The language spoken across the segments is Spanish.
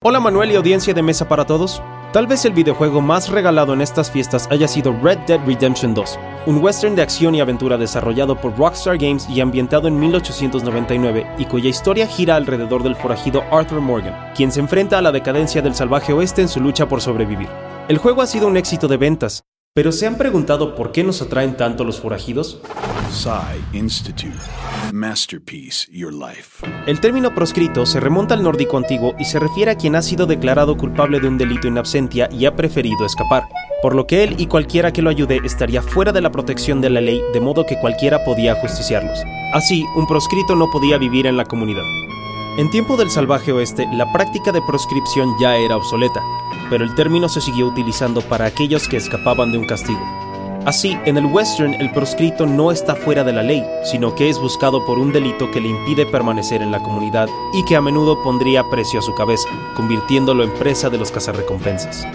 Hola Manuel y audiencia de Mesa para Todos. Tal vez el videojuego más regalado en estas fiestas haya sido Red Dead Redemption 2, un western de acción y aventura desarrollado por Rockstar Games y ambientado en 1899 y cuya historia gira alrededor del forajido Arthur Morgan, quien se enfrenta a la decadencia del salvaje oeste en su lucha por sobrevivir. El juego ha sido un éxito de ventas, pero ¿se han preguntado por qué nos atraen tanto los forajidos? Institute. Masterpiece, Your Life. El término proscrito se remonta al nórdico antiguo y se refiere a quien ha sido declarado culpable de un delito in absentia y ha preferido escapar, por lo que él y cualquiera que lo ayude estaría fuera de la protección de la ley de modo que cualquiera podía justiciarlos. Así, un proscrito no podía vivir en la comunidad. En tiempo del salvaje oeste, la práctica de proscripción ya era obsoleta, pero el término se siguió utilizando para aquellos que escapaban de un castigo. Así, en el western el proscrito no está fuera de la ley, sino que es buscado por un delito que le impide permanecer en la comunidad y que a menudo pondría precio a su cabeza, convirtiéndolo en presa de los cazarrecompensas.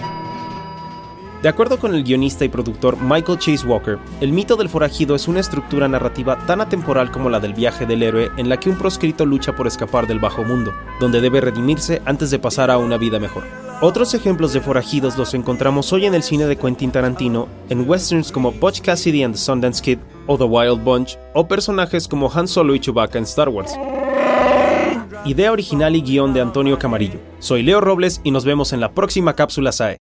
De acuerdo con el guionista y productor Michael Chase Walker, el mito del forajido es una estructura narrativa tan atemporal como la del viaje del héroe en la que un proscrito lucha por escapar del bajo mundo, donde debe redimirse antes de pasar a una vida mejor. Otros ejemplos de forajidos los encontramos hoy en el cine de Quentin Tarantino, en westerns como Butch Cassidy and the Sundance Kid o The Wild Bunch, o personajes como Han Solo y Chewbacca en Star Wars. Idea original y guion de Antonio Camarillo. Soy Leo Robles y nos vemos en la próxima cápsula SAE.